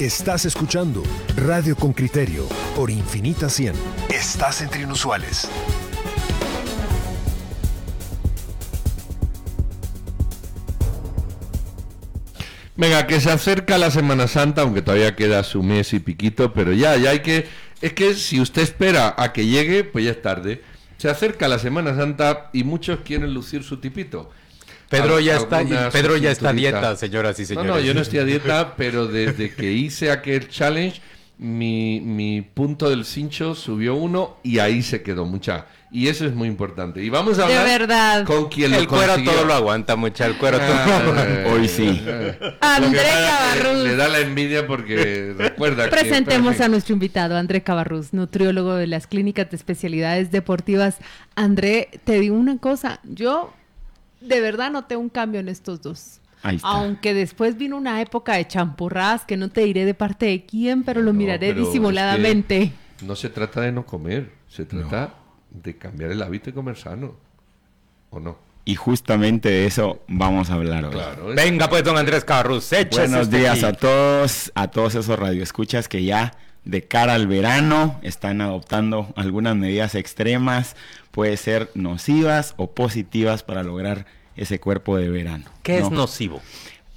Estás escuchando Radio con Criterio por Infinita 100. Estás entre inusuales. Venga, que se acerca la Semana Santa, aunque todavía queda su mes y piquito, pero ya, ya hay que... Es que si usted espera a que llegue, pues ya es tarde. Se acerca la Semana Santa y muchos quieren lucir su tipito. Pedro ya está, Pedro ya está a dieta, señoras y señores. No, no, yo no estoy a dieta, pero desde que hice aquel challenge, mi, mi punto del cincho subió uno y ahí se quedó mucha. Y eso es muy importante. Y vamos a hablar verdad. con quien el lo cuero consiguió. todo lo aguanta, mucha. El cuero todo lo Ah, aguanta. Hoy sí. André Le Cabarrús. da la envidia porque recuerda que... Presentemos a nuestro invitado, André Cabarrús, nutriólogo de las clínicas de especialidades deportivas. André, te digo una cosa, yo de verdad noté un cambio en estos dos. Ahí está. Aunque después vino una época de champurradas que no te diré de parte de quién, pero lo No, miraré pero es disimuladamente. que No se trata de no comer, se trata de cambiar el hábito y comer sano. ¿O no? Y justamente de eso vamos a hablar hoy. Claro. es- Venga pues, don Andrés échese Buenos días aquí. a todos, a todos esos radioescuchas que ya de cara al verano están adoptando algunas medidas extremas, puede ser nocivas o positivas para lograr ese cuerpo de verano. ¿Qué es ¿no? nocivo?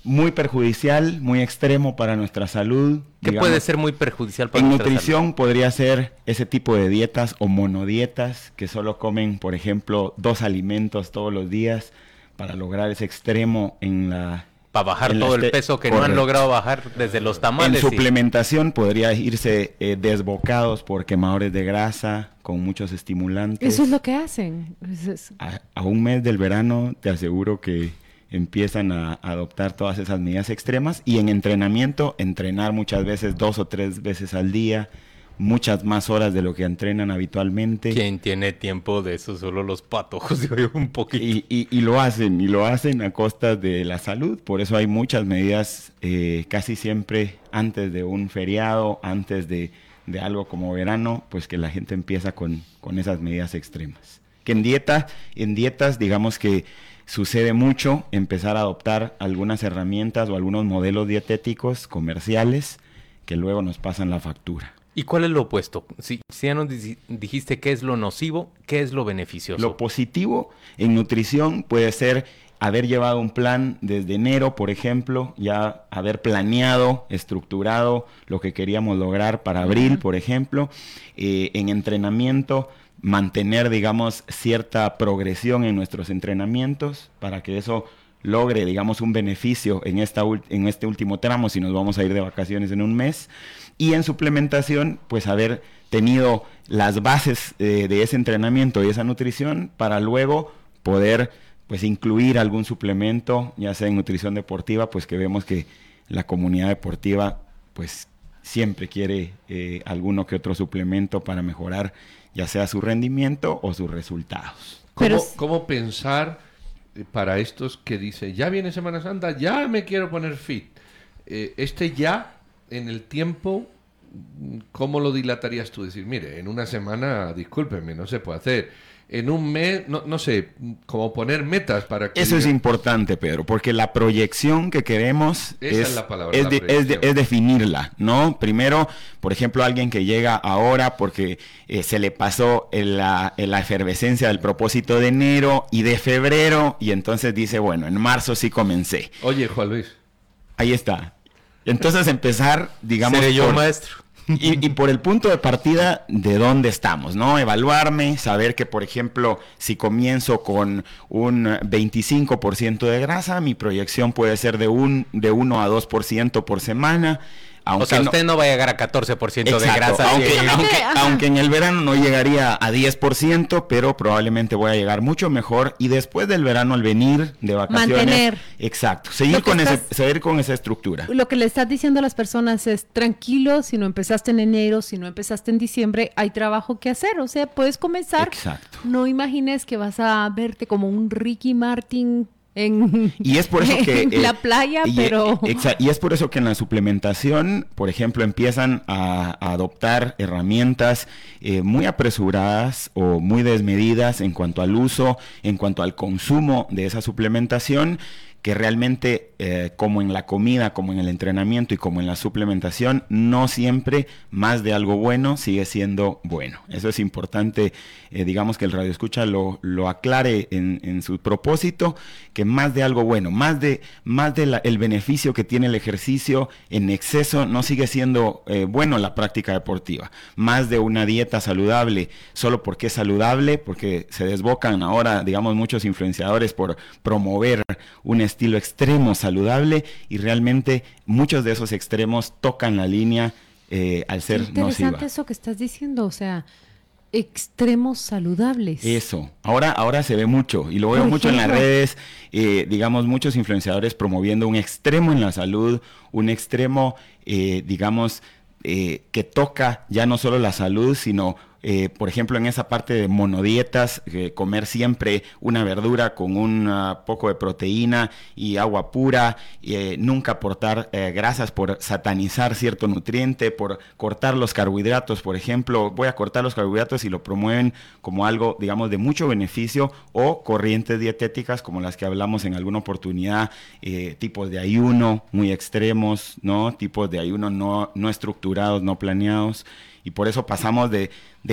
Muy perjudicial, muy extremo para nuestra salud. ¿Qué digamos, puede ser muy perjudicial para En nuestra nutrición podría ser ese tipo de dietas o monodietas que solo comen, por ejemplo, dos alimentos todos los días para lograr ese extremo en la? Para bajar en todo el este- peso que no han Correcto. logrado bajar desde los En tamales. y- suplementación podría irse eh, desbocados por quemadores de grasa con muchos estimulantes. Eso es lo que hacen. Es- a, a un mes del verano te aseguro que empiezan a, adoptar todas esas medidas extremas y en entrenamiento entrenar muchas veces dos o tres veces al día, muchas más horas de lo que entrenan habitualmente. ¿Quién tiene tiempo de eso? Solo los patojos, digo un poquito. Y, y- y lo hacen, y lo hacen a costa de la salud. Por eso hay muchas medidas eh, casi siempre antes de un feriado, antes de, de algo como verano, pues que la gente empieza con, con esas medidas extremas. Que en dieta, en dietas, digamos que sucede mucho empezar a adoptar algunas herramientas o algunos modelos dietéticos comerciales que luego nos pasan la factura. ¿Y cuál es lo opuesto? Si, si ya nos di- dijiste qué es lo nocivo, ¿qué es lo beneficioso? Lo positivo en nutrición puede ser haber llevado un plan desde enero, por ejemplo, ya haber planeado, estructurado lo que queríamos lograr para abril, por ejemplo, Eh, en entrenamiento mantener, digamos, cierta progresión en nuestros entrenamientos para que eso logre, digamos, un beneficio en, esta, en este último tramo si nos vamos a ir de vacaciones en un mes. Y en suplementación, pues haber tenido las bases eh, de ese entrenamiento y esa nutrición para luego poder pues incluir algún suplemento, ya sea en nutrición deportiva, pues que vemos que la comunidad deportiva pues siempre quiere eh, alguno que otro suplemento para mejorar ya sea su rendimiento o sus resultados. ¿Cómo, Pero- cómo pensar eh, para estos que dicen, ya viene Semana Santa, ya me quiero poner fit? Eh, este ya, en el tiempo, ¿cómo lo dilatarías tú? Decir, mire, en una semana, discúlpeme, no se puede hacer. En un mes, no, no sé, como poner metas para que... Eso es importante, Pedro, porque la proyección que queremos Esa es, es la palabra, es la de- es de- proyección. es definirla, ¿no? Primero, por ejemplo, alguien que llega ahora porque eh, se le pasó la efervescencia del propósito de enero y de febrero, y entonces dice, bueno, en marzo sí comencé. Oye, Juan Luis, Ahí está. Entonces empezar, digamos, Seré yo, por- maestro. y, y por el punto de partida de dónde estamos, ¿no? Evaluarme, saber que, por ejemplo, si comienzo con un 25% de grasa, mi proyección puede ser de un de 1 a 2% por semana. Aunque o sea, usted no va a llegar a 14% de Exacto, grasa. aunque, Sí. aunque, Ajá. aunque en el verano no llegaría a 10%, pero probablemente voy a llegar mucho mejor y después del verano al venir de vacaciones, Mantener. exacto, seguir con ese, seguir con esa estructura. Lo que le estás diciendo a las personas es tranquilo, si no empezaste en enero, si no empezaste en diciembre, hay trabajo que hacer. O sea, puedes comenzar. Exacto. No imagines que vas a verte como un Ricky Martin en, Y es por eso que... en eh, la playa, y, pero... eh, exa- y es por eso que en la suplementación, por ejemplo, empiezan a, a adoptar herramientas eh, muy apresuradas o muy desmedidas en cuanto al uso, en cuanto al consumo de esa suplementación, que realmente eh, como en la comida, como en el entrenamiento y como en la suplementación, no siempre más de algo bueno sigue siendo bueno. Eso es importante, eh, digamos que el radio escucha lo, lo aclare en, su propósito, que más de algo bueno, más de, más de el beneficio que tiene el ejercicio en exceso no sigue siendo eh, bueno la práctica deportiva. Más de una dieta saludable, solo porque es saludable, porque se desbocan ahora, digamos, muchos influenciadores por promover un estilo extremo saludable y realmente muchos de esos extremos tocan la línea eh, al ser Qué interesante eso que estás diciendo, o sea, extremos saludables. Eso, ahora, ahora se ve mucho y lo veo mucho en las redes, eh, digamos, muchos influenciadores promoviendo un extremo en la salud, un extremo, eh, digamos, que toca ya no solo la salud, sino eh, por ejemplo, en esa parte de monodietas, eh, comer siempre una verdura con un poco de proteína y agua pura, eh, nunca aportar grasas por satanizar cierto nutriente, por cortar los carbohidratos, por ejemplo, voy a cortar los carbohidratos y lo promueven como algo, digamos, de mucho beneficio, o corrientes dietéticas como las que hablamos en alguna oportunidad, tipos de ayuno muy extremos, ¿no? Tipos de ayuno no, no estructurados, no planeados y por eso pasamos de,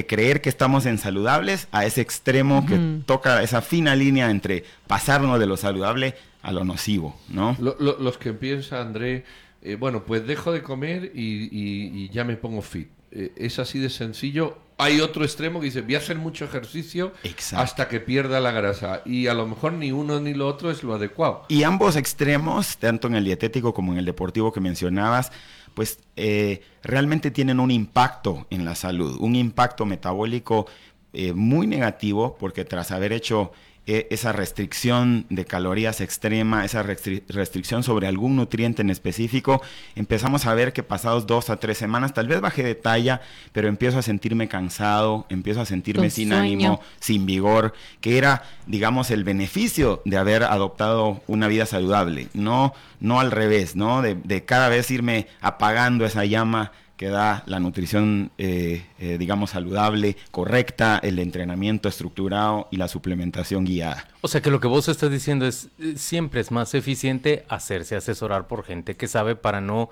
creer que estamos en saludables a ese extremo que toca esa fina línea entre pasarnos de lo saludable a lo nocivo, ¿no? los que piensan, André, eh, bueno, pues dejo de comer y, ya me pongo fit. Eh, es así de sencillo. Hay otro extremo que dice, voy a hacer mucho ejercicio hasta que pierda la grasa. Y a lo mejor ni uno ni lo otro es lo adecuado. Y ambos extremos, tanto en el dietético como en el deportivo que mencionabas, pues eh, realmente tienen un impacto en la salud, un impacto metabólico eh, muy negativo, porque tras haber hecho e, esa restricción de calorías extrema, esa restricción sobre algún nutriente en específico, empezamos a ver que pasados dos a tres semanas, tal vez bajé de talla, pero empiezo a sentirme cansado, empiezo a sentirme sin ánimo, sin vigor, que era, digamos, el beneficio de haber adoptado una vida saludable, no, no al revés, ¿no? De, de cada vez irme apagando esa llama que da la nutrición, eh, eh, digamos, saludable, correcta, el entrenamiento estructurado y la suplementación guiada. O sea que lo que vos estás diciendo es, eh, siempre es más eficiente hacerse asesorar por gente que sabe para no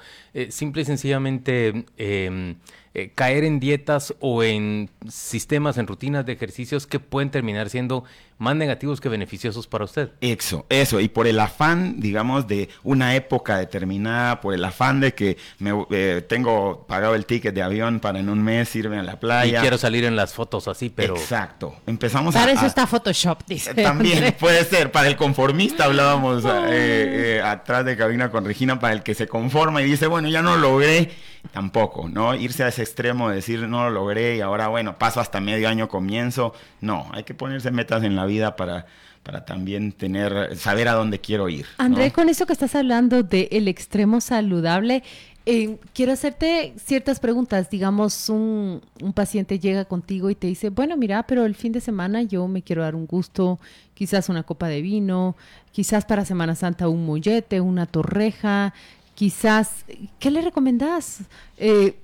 simple y sencillamente em, eh, caer en dietas o en sistemas, en rutinas de ejercicios que pueden terminar siendo más negativos que beneficiosos para usted. Eso, eso, y por el afán, digamos, de una época determinada, por el afán de que me eh, tengo pagado el ticket de avión para en un mes irme a la playa. Y quiero salir en las fotos así, pero... Exacto, empezamos para a... Para eso está Photoshop, dice. También puede ser, para el conformista hablábamos eh, atrás de cabina con Regina, para el que se conforma y dice, bueno, ya no logré tampoco, ¿no? Irse a ese extremo de decir no lo logré y ahora, bueno, paso hasta medio año, comienzo. No, hay que ponerse metas en la vida para, para también tener, saber a dónde quiero ir. André, con eso que estás hablando del el extremo saludable, eh, quiero hacerte ciertas preguntas. Digamos, un, un, paciente llega contigo y te dice, bueno, mira, pero el fin de semana yo me quiero dar un gusto, quizás una copa de vino, quizás para Semana Santa un mollete, una torreja, quizás, ¿qué le recomendás? Eh,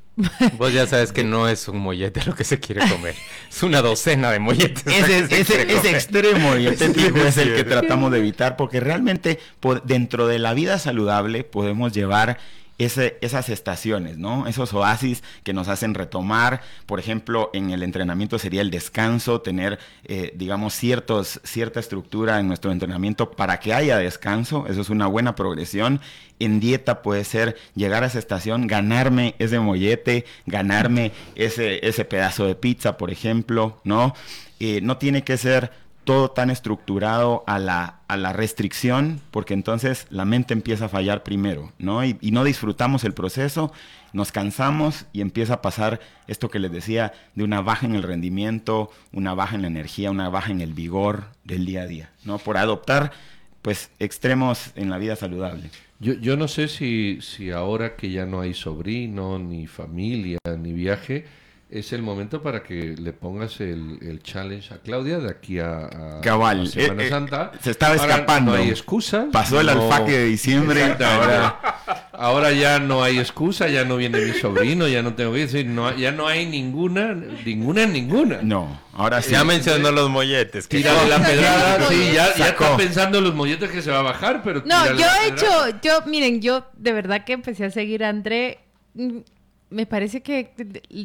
Vos ya sabes que no es un mollete lo que se quiere comer. Es una docena de molletes. Ese, ese, extremo es el que tratamos de evitar porque realmente dentro de la vida saludable podemos llevar esas estaciones, ¿no? Esos oasis que nos hacen retomar, por ejemplo, en el entrenamiento sería el descanso, tener, eh, digamos, ciertos, cierta estructura en nuestro entrenamiento para que haya descanso, eso es una buena progresión. En dieta puede ser llegar a esa estación, ganarme ese mollete, ganarme ese, ese pedazo de pizza, por ejemplo, ¿no? Eh, no tiene que ser todo tan estructurado a la, a la restricción, porque entonces la mente empieza a fallar primero, ¿no? Y, no disfrutamos el proceso, nos cansamos y empieza a pasar esto que les decía, de una baja en el rendimiento, una baja en la energía, una baja en el vigor del día a día, ¿no? Por adoptar, pues, extremos en la vida saludable. Yo, yo no sé si, si ahora que ya no hay sobrino, ni familia, ni viaje, es el momento para que le pongas el, challenge a Claudia de aquí a, Semana eh, eh, Santa. se estaba escapando. No hay excusa. Pasó el alfaque de diciembre. Ahora, ahora ya no hay excusa, ya no viene mi sobrino, ya no tengo que decir, no, ya no hay ninguna, ninguna, ninguna. No, ahora sí. Ya mencionó los molletes. que- Tírale la pedrada, sí, ya, ya está pensando en los molletes que se va a bajar, pero No, yo he hecho, yo, miren, yo de verdad que empecé a seguir a André. Me parece que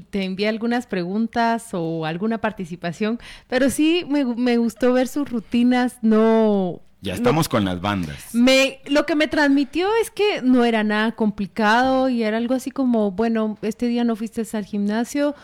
te- envié algunas preguntas o alguna participación, pero sí me, me gustó ver sus rutinas, no... Ya no- estamos con las bandas. me, lo que me transmitió es que no era nada complicado y era algo así como, bueno, este día no fuiste al gimnasio,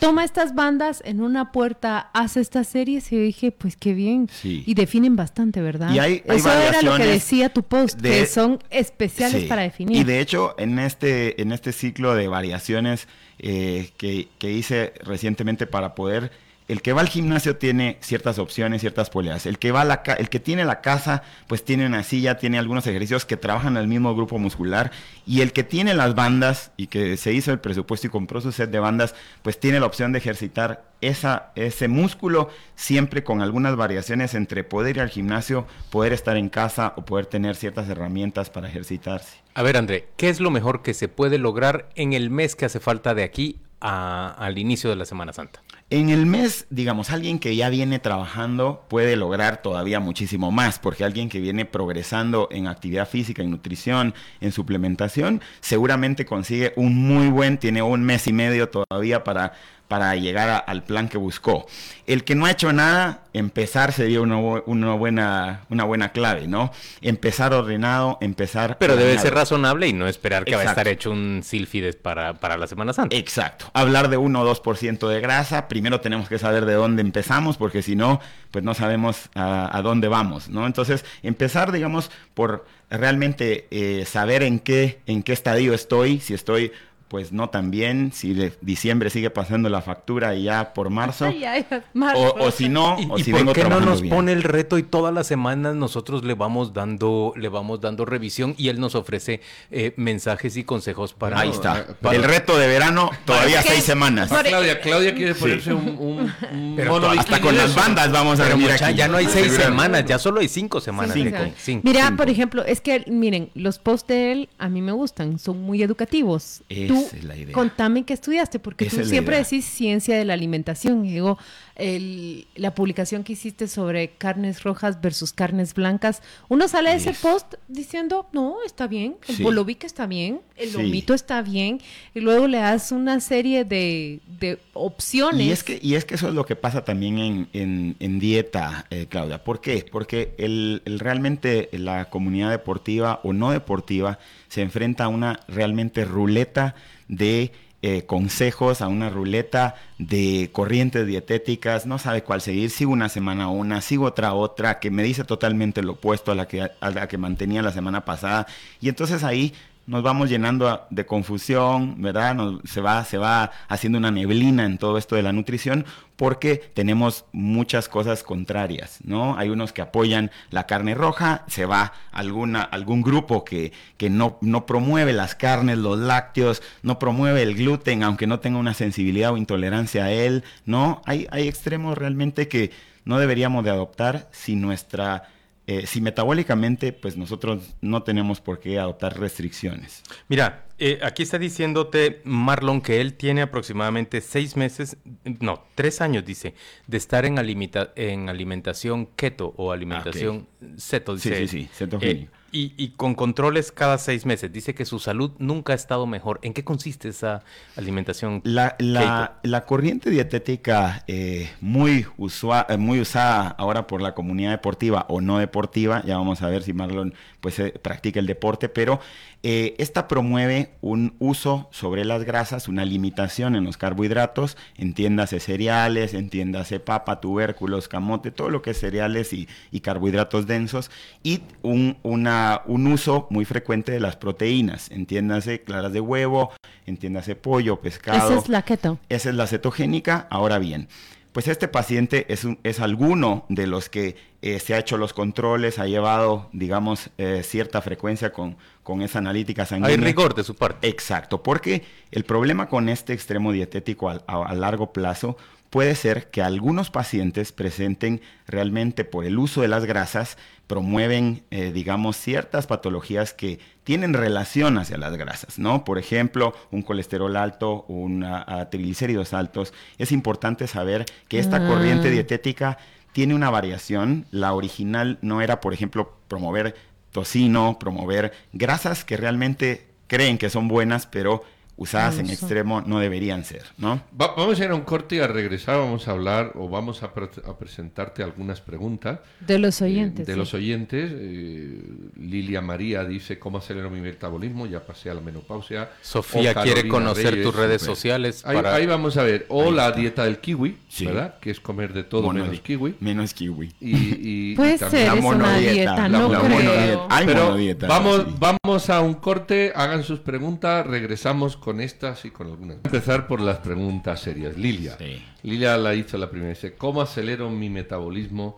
toma estas bandas en una puerta, haz estas series y yo dije, pues qué bien. Sí. Y definen bastante, ¿verdad? Y hay- hay Eso era lo que decía tu post, de- que son especiales Sí. para definir. Y de hecho, en este, en este ciclo de variaciones eh, que, que hice recientemente para poder. El que va al gimnasio tiene ciertas opciones, ciertas poleas. El que va a la ca- el que tiene la casa, pues tiene una silla, tiene algunos ejercicios que trabajan el mismo grupo muscular. Y el que tiene las bandas y que se hizo el presupuesto y compró su set de bandas, pues tiene la opción de ejercitar esa, ese músculo siempre con algunas variaciones entre poder ir al gimnasio, poder estar en casa o poder tener ciertas herramientas para ejercitarse. A ver, André, ¿qué es lo mejor que se puede lograr en el mes que hace falta de aquí a- al inicio de la Semana Santa? En el mes, digamos, alguien que ya viene trabajando puede lograr todavía muchísimo más, porque alguien que viene progresando en actividad física, en nutrición, en suplementación, seguramente consigue un muy buen, tiene un mes y medio todavía para, para llegar a- al plan que buscó. El que no ha hecho nada, empezar sería una, bu- una buena, una buena clave, ¿no? Empezar ordenado, empezar... Pero debe ser razonable y no esperar que va a estar hecho un sílfides para, para la Semana Santa. Exacto. Hablar de 1 o 2% de grasa, primero tenemos que saber de dónde empezamos, porque si no, pues no sabemos a, a dónde vamos, ¿no? Entonces, empezar, digamos, por realmente eh, saber en qué, en qué estadio estoy, si estoy pues no tan bien, si de diciembre sigue pasando la factura y ya por marzo, Ay, ay, marzo. o, o si no, ¿Y, o y si por vengo qué no nos bien. pone el reto y todas las semanas nosotros le vamos dando, le vamos dando revisión y él nos ofrece eh, mensajes y consejos para... Ahí está. para- el reto de verano, todavía seis semanas. Claudia, Claudia quiere ponerse un, un, un Pero mono hasta bikini con las bandas vamos a Pero venir aquí. ya no hay seis semanas, ya solo hay cinco semanas. Sí, Cinco. sí. Cinco. Mira, Cinco. por ejemplo, es que, miren, los posts de él a mí me gustan, son muy educativos. Esa Tú, es la idea. contame qué estudiaste, porque Esa tú siempre idea. decís ciencia de la alimentación. Y digo, el- la publicación que hiciste sobre carnes rojas versus carnes blancas, uno sale de ese Es- post diciendo, no, está bien, el Sí. está bien, el Sí. lomito está bien, y luego le das una serie de, de opciones. Y es, que, y es que eso es lo que pasa también en, en- en dieta, eh, Claudia. ¿Por qué? Porque el, el realmente la comunidad deportiva o no deportiva se enfrenta a una realmente ruleta de eh, consejos, a una ruleta de corrientes dietéticas, no sabe cuál seguir, sigo una semana una, sigo otra otra, que me dice totalmente lo opuesto a la que, a la que mantenía la semana pasada. Y entonces ahí nos vamos llenando de confusión, ¿verdad? Se, va, se va haciendo una neblina en todo esto de la nutrición porque tenemos muchas cosas contrarias, ¿no? Hay unos que apoyan la carne roja, se va alguna, algún grupo que, que no, no promueve las carnes, los lácteos, no promueve el gluten, aunque no tenga una sensibilidad o intolerancia a él, ¿no? Hay, hay extremos realmente que no deberíamos de adoptar si nuestra... eh, si metabólicamente, pues nosotros no tenemos por qué adoptar restricciones. Mira, eh, aquí está diciéndote Marlon que él tiene aproximadamente seis meses, no, tres años, dice, de estar en, alimita- en alimentación keto o alimentación ceto, Sí, dice. sí, sí, eh, cetogénico. Y, y con controles cada seis meses. Dice que su salud nunca ha estado mejor. ¿En qué consiste esa alimentación? La, la- la corriente dietética eh, muy, usua- eh, muy usada ahora por la comunidad deportiva o no deportiva, ya vamos a ver si Marlon pues, eh, practica el deporte, pero eh, esta promueve un uso sobre las grasas, una limitación en los carbohidratos, entiéndase cereales, entiéndase papa, tubérculos, camote, todo lo que es cereales y, y carbohidratos densos, y un, una- un uso muy frecuente de las proteínas, entiéndase claras de huevo, entiéndase pollo, pescado. Esa es la keto. Esa es la cetogénica. Ahora bien, pues este paciente es, un- es alguno de los que eh, se ha hecho los controles, ha llevado, digamos, eh, cierta frecuencia con, con esa analítica sanguínea. Hay rigor de su parte. Exacto, porque el problema con este extremo dietético a, a largo plazo puede ser que algunos pacientes presenten realmente por el uso de las grasas, promueven, eh, digamos, ciertas patologías que tienen relación hacia las grasas, ¿no? Por ejemplo, un colesterol alto, un triglicéridos altos. Es importante saber que esta Ah. corriente dietética tiene una variación. La original no era, por ejemplo, promover tocino, promover grasas que realmente creen que son buenas, pero usadas en extremo no deberían ser, ¿no? Va- vamos a ir a un corte y a regresar vamos a hablar o vamos a, pre- a presentarte algunas preguntas De los eh, oyentes. de sí. los oyentes. Eh, Lilia María dice cómo acelero mi metabolismo, ya pasé a la menopausia. Sofía O quiere conocer Reyes, tus redes súper. sociales. Ahí, para- ahí vamos a ver. O la dieta del kiwi, Sí. ¿verdad? Que es comer de todo Mono- menos kiwi. Menos kiwi. Y, y- y Puede también- ser, es una monodieta, dieta, la- no la creo. monodieta. Hay Pero monodietas, vamos, sí. vamos a un corte, hagan sus preguntas, regresamos con estas y con algunas. Empezar por las preguntas serias. Lilia. Sí. Lilia la hizo la primera. Dice, ¿cómo acelero mi metabolismo?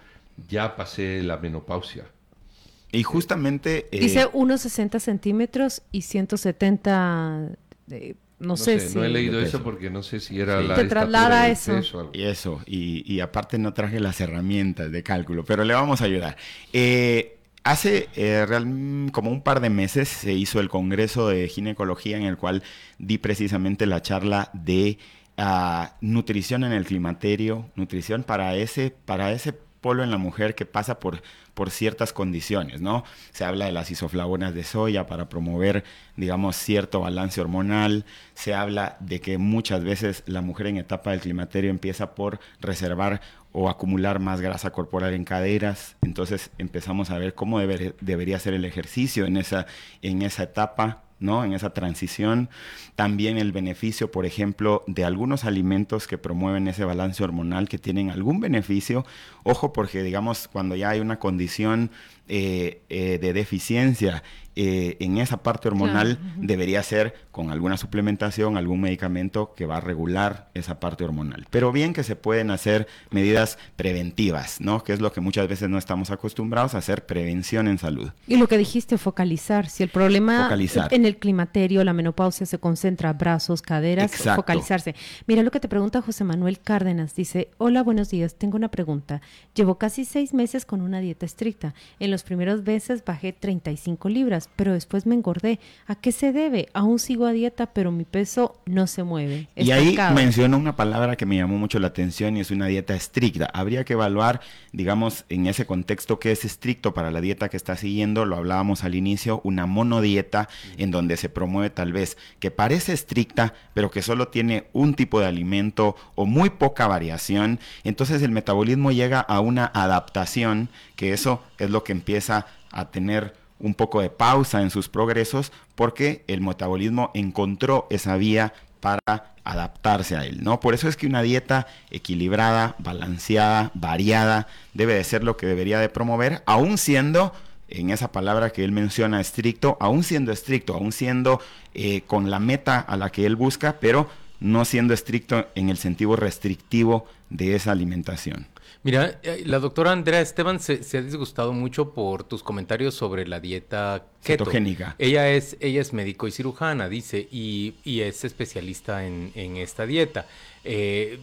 Ya pasé la menopausia. Y justamente... eh, Dice 1,60 centímetros y 170... eh, no, No, sé, sé, si... no he leído eso porque no sé si era Sí. la Te traslada eso. peso o algo. Y eso, y, y aparte no traje las herramientas de cálculo, pero le vamos a ayudar. Eh, hace eh, real- como un par de meses se hizo el Congreso de Ginecología en el cual di precisamente la charla de ah, nutrición en el climaterio, nutrición para ese, para ese polo en la mujer que pasa por, por ciertas condiciones, ¿no? Se habla de las isoflavonas de soya para promover, digamos, cierto balance hormonal. Se habla de que muchas veces la mujer en etapa del climaterio empieza por reservar o acumular más grasa corporal en caderas. Entonces empezamos a ver cómo deber- debería ser el ejercicio en esa, en esa etapa. ¿No? En esa transición. También el beneficio, por ejemplo, de algunos alimentos que promueven ese balance hormonal, que tienen algún beneficio. Ojo, porque digamos, cuando ya hay una condición eh, eh, de deficiencia eh, en esa parte hormonal, Claro, debería ser con alguna suplementación, algún medicamento que va a regular esa parte hormonal. Pero bien que se pueden hacer medidas preventivas, ¿no? Que es lo que muchas veces no estamos acostumbrados a hacer, prevención en salud. Y lo que dijiste, focalizar. Si el problema Focalizar. en el climaterio, la menopausia se concentra brazos, caderas, Exacto. focalizarse. Mira lo que te pregunta José Manuel Cárdenas. Dice, hola, buenos días, tengo una pregunta. Llevo casi seis meses con una dieta estricta. En los primeros meses bajé 35 libras, pero después me engordé. ¿A qué se debe? Aún sigo a dieta, pero mi peso no se mueve. Y ahí mencionó una palabra que me llamó mucho la atención y es una dieta estricta. Habría que evaluar, digamos, en ese contexto que es estricto para la dieta que está siguiendo. Lo hablábamos al inicio, una monodieta en donde se promueve tal vez que parece estricta, pero que solo tiene un tipo de alimento o muy poca variación. Entonces el metabolismo llega a una adaptación, que eso es lo que empieza a tener un poco de pausa en sus progresos porque el metabolismo encontró esa vía para adaptarse a él, ¿no? Por eso es que una dieta equilibrada, balanceada, variada, debe de ser lo que debería de promover, aún siendo, en esa palabra que él menciona, estricto, aún siendo estricto, aún siendo eh, con la meta a la que él busca, pero no siendo estricto en el sentido restrictivo de esa alimentación. Mira, eh, la doctora Andrea Esteban se, se ha disgustado mucho por tus comentarios sobre la dieta keto. Cetogénica. Ella es, ella es médico y cirujana, dice, y, y es especialista en, en esta dieta. Eh,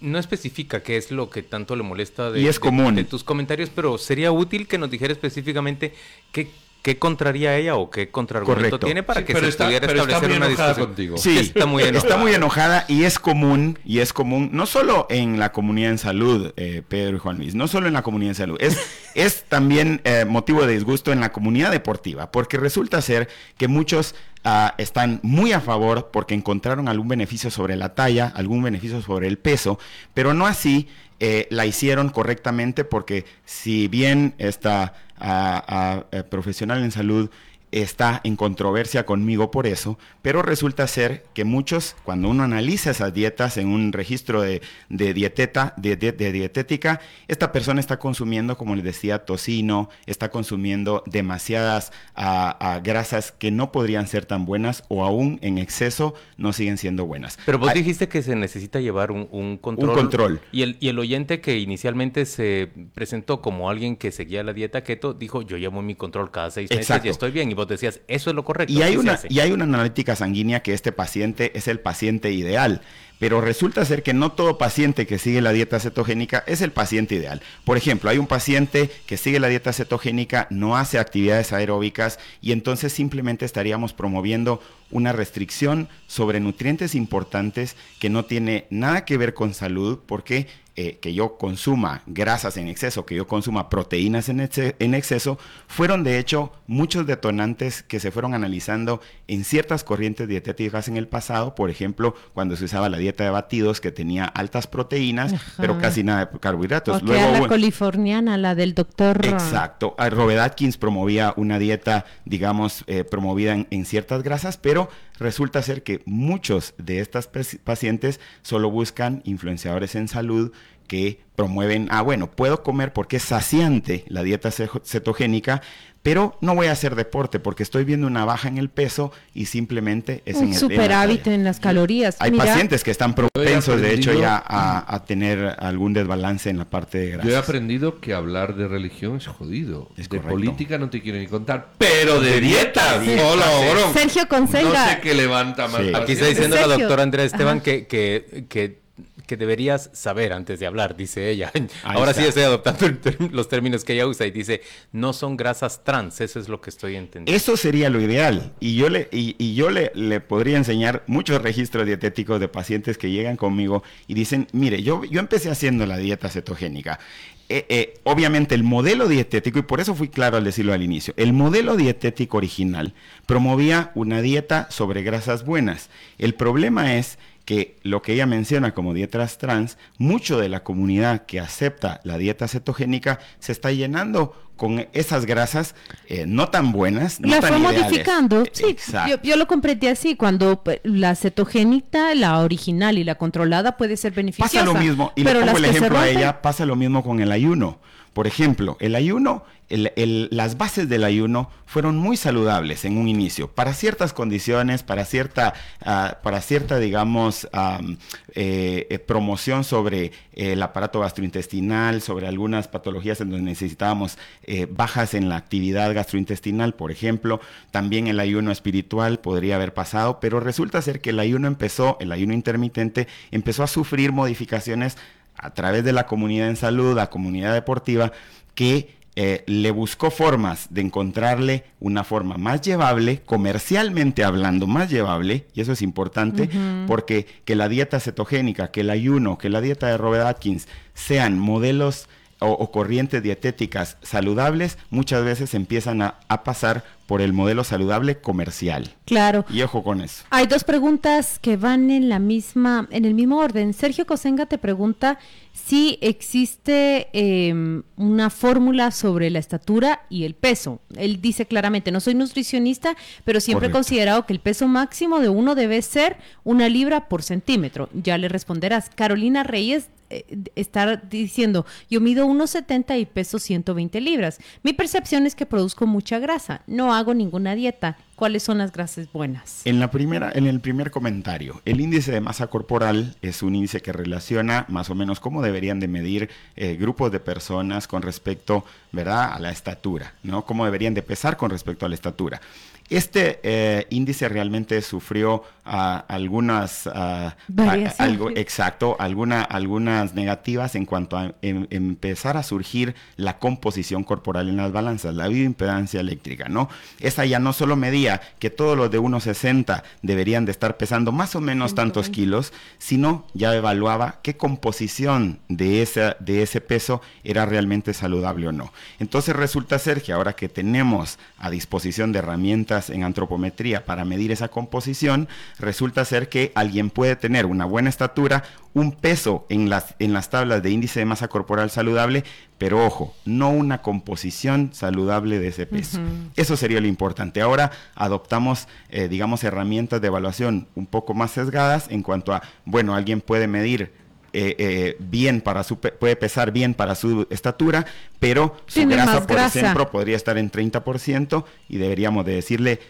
no especifica qué es lo que tanto le molesta de, Y es de- común. de tus comentarios, pero sería útil que nos dijera específicamente qué, qué contraría ella o qué contraargumento Correcto. tiene para Sí, que pero se está- pudiera pero está establecer muy una discusión. contigo. Sí, está muy enojada. Está muy enojada y es común, y es común, no solo en la comunidad en salud, eh, Pedro y Juan Luis, no solo en la comunidad en salud, es, es también eh, motivo de disgusto en la comunidad deportiva, porque resulta ser que muchos ah, están muy a favor porque encontraron algún beneficio sobre la talla, algún beneficio sobre el peso, pero no así eh, la hicieron correctamente porque si bien esta ah, ah, eh, profesional en salud está en controversia conmigo por eso, pero resulta ser que muchos, cuando uno analiza esas dietas en un registro de, dieteta, de, dietética, esta persona está consumiendo, como les decía, tocino, está consumiendo demasiadas grasas que no podrían ser tan buenas o aún en exceso no siguen siendo buenas. Pero vos dijiste que se necesita llevar un, control. Un control. Y el, y el oyente que inicialmente se presentó como alguien que seguía la dieta keto, dijo, yo llevo mi control cada seis meses y estoy bien. Y vos decías, eso es lo correcto. Y hay, una, y hay una analítica sanguínea que este paciente es el paciente ideal. Pero resulta ser que no todo paciente que sigue la dieta cetogénica es el paciente ideal. Por ejemplo, hay un paciente que sigue la dieta cetogénica, no hace actividades aeróbicas y entonces simplemente estaríamos promoviendo una restricción sobre nutrientes importantes que no tiene nada que ver con salud porque eh, que yo consuma grasas en exceso, que yo consuma proteínas en, en, exceso, fueron de hecho muchos detonantes que se fueron analizando en ciertas corrientes dietéticas en el pasado, por ejemplo, cuando se usaba la dieta de batidos que tenía altas proteínas, pero casi nada de carbohidratos. Luego, la californiana, la del doctor... Exacto. Ah, Robert Atkins promovía una dieta, digamos, eh, promovida en, en ciertas grasas, pero resulta ser que muchos de estas pacientes solo buscan influenciadores en salud que promueven, ah, bueno, puedo comer porque es saciante la dieta cetogénica, pero no voy a hacer deporte porque estoy viendo una baja en el peso y simplemente es un en superávit en, las calorías. Hay pacientes que están propensos, de hecho, ya a, tener algún desbalance en la parte de grasa. Yo he aprendido que hablar de religión es jodido. de política no te quiero ni contar, pero de dieta, hola, Sergio Consenga. No sé qué levanta más. Aquí está diciendo la doctora Andrea Esteban que, que, que que deberías saber antes de hablar, dice ella. Ahora sí estoy adoptando los términos que ella usa y dice, no son grasas trans, eso es lo que estoy entendiendo. Eso sería lo ideal. Y yo le, y, yo le, le, podría enseñar muchos registros dietéticos de pacientes que llegan conmigo y dicen, mire, yo, yo empecé haciendo la dieta cetogénica. Eh, eh, obviamente el modelo dietético, y por eso fui claro al decirlo al inicio, el modelo dietético original promovía una dieta sobre grasas buenas. El problema es que lo que ella menciona como dietas trans, mucho de la comunidad que acepta la dieta cetogénica se está llenando con esas grasas eh, no tan buenas. No la fue modificando, sí. Yo, lo comprendí así, cuando pues, la cetogénica, la original y la controlada puede ser beneficiosa. Pasa lo mismo, y le pongo el ejemplo a ella, pasa lo mismo con el ayuno. Por ejemplo, el ayuno las bases del ayuno fueron muy saludables en un inicio, para ciertas condiciones, para cierta, ah, para cierta digamos, eh, eh, promoción sobre el aparato gastrointestinal, sobre algunas patologías en donde necesitábamos eh, bajas en la actividad gastrointestinal, por ejemplo. También el ayuno espiritual podría haber pasado, pero resulta ser que el ayuno empezó, el ayuno intermitente, empezó a sufrir modificaciones a través de la comunidad en salud, la comunidad deportiva, que eh, le buscó formas de encontrarle una forma más llevable, comercialmente hablando, más llevable, y eso es importante, porque que la dieta cetogénica, que el ayuno, que la dieta de Robert Atkins sean modelos o, corrientes dietéticas saludables, muchas veces empiezan a, pasar por el modelo saludable comercial. Claro. Y ojo con eso. Hay dos preguntas que van en la misma, en el mismo orden. Sergio Cosenga te pregunta si existe em, una fórmula sobre la estatura y el peso. Él dice claramente, no soy nutricionista, pero siempre he considerado que el peso máximo de uno debe ser una libra por centímetro. Ya le responderás. Carolina Reyes eh, estar diciendo, yo mido 1,70 y peso 120 libras. Mi percepción es que produzco mucha grasa, no hago ninguna dieta. ¿Cuáles son las grasas buenas? En la primera, en el primer comentario, el índice de masa corporal es un índice que relaciona más o menos cómo deberían de medir eh, grupos de personas con respecto, ¿verdad?, a la estatura, ¿no? Cómo deberían de pesar con respecto a la estatura. Este eh, índice realmente sufrió ah, algunas, algo, exacto, alguna, algunas negativas en cuanto a em, empezar a surgir la composición corporal en las balanzas, la bioimpedancia eléctrica, ¿no? Esa ya no solo medía que todos los de 1,60 deberían de estar pesando más o menos tantos kilos, sino ya evaluaba qué composición de, esa, de ese peso era realmente saludable o no. Entonces resulta ser que ahora que tenemos a disposición de herramientas en antropometría para medir esa composición, resulta ser que alguien puede tener una buena estatura un peso en las, en las tablas de índice de masa corporal saludable, pero ojo, no una composición saludable de ese peso. Eso sería lo importante. Ahora adoptamos, eh, digamos, herramientas de evaluación un poco más sesgadas en cuanto a, bueno, alguien puede medir eh, eh, bien para su puede pesar bien para su estatura, pero su grasa, por ejemplo, podría estar en 30% y deberíamos de decirle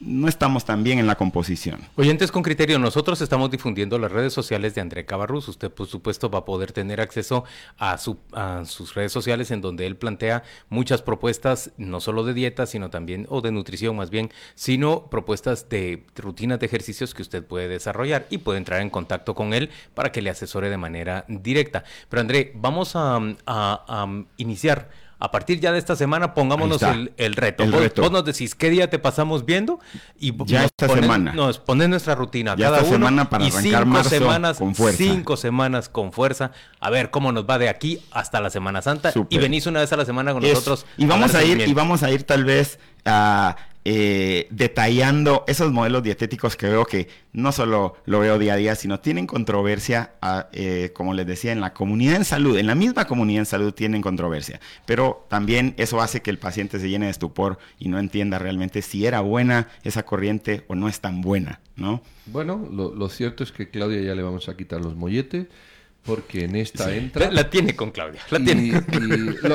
no estamos tan bien en la composición. Oyentes con criterio, nosotros estamos difundiendo las redes sociales de André Cabarrus. Usted, por supuesto, va a poder tener acceso a, su, a sus redes sociales en donde él plantea muchas propuestas, no solo de dieta, sino también, o de nutrición más bien, sino propuestas de rutinas de ejercicios que usted puede desarrollar y puede entrar en contacto con él para que le asesore de manera directa. Pero André, vamos a, a iniciar a partir ya de esta semana pongámonos el, reto. vos, nos decís qué día te pasamos viendo y ya esta semana. Nos pones nuestra rutina ya cada esta semana para arrancar cinco semanas con fuerza. Cinco semanas con fuerza. A ver cómo nos va de aquí hasta la Semana Santa y venís una vez a la semana con nosotros. Y vamos a, ir y vamos a ir tal vez a eh, detallando esos modelos dietéticos que veo que no solo lo veo día a día, sino tienen controversia, eh, como les decía, en la comunidad en salud, en la misma comunidad en salud tienen controversia, pero también eso hace que el paciente se llene de estupor y no entienda realmente si era buena esa corriente o no es tan buena, ¿no? Bueno, lo, lo cierto es que Claudia ya le vamos a quitar los molletes porque en esta entra. La, tiene con Claudia. La tiene.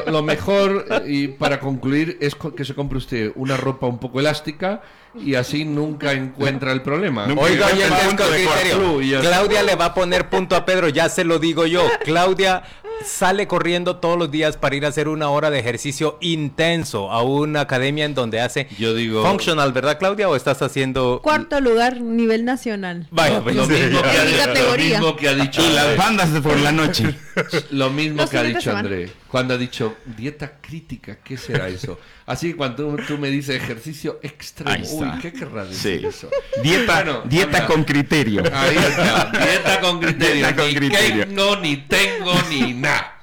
lo, mejor, y para concluir, es que se compre usted una ropa un poco elástica y así nunca encuentra el problema. Oiga, Claudia le va a poner punto a Pedro, ya se lo digo yo. Claudia sale corriendo todos los días para ir a hacer una hora de ejercicio intenso a una academia en donde hace Yo digo, functional, ¿verdad, Claudia? ¿O estás haciendo cuarto lugar nivel nacional? Vaya, pues, lo, mismo que ha, dicho y las bandas por la noche. lo mismo que ha dicho André cuando ha dicho dieta crítica, ¿qué será eso? Así que cuando tú me dices ejercicio extremo, uy, ¿qué querrá decir eso? Dieta, bueno, dieta con criterio. Ahí está, dieta con criterio. Dieta con ni criterio. Tengo, ni tengo, ni nada.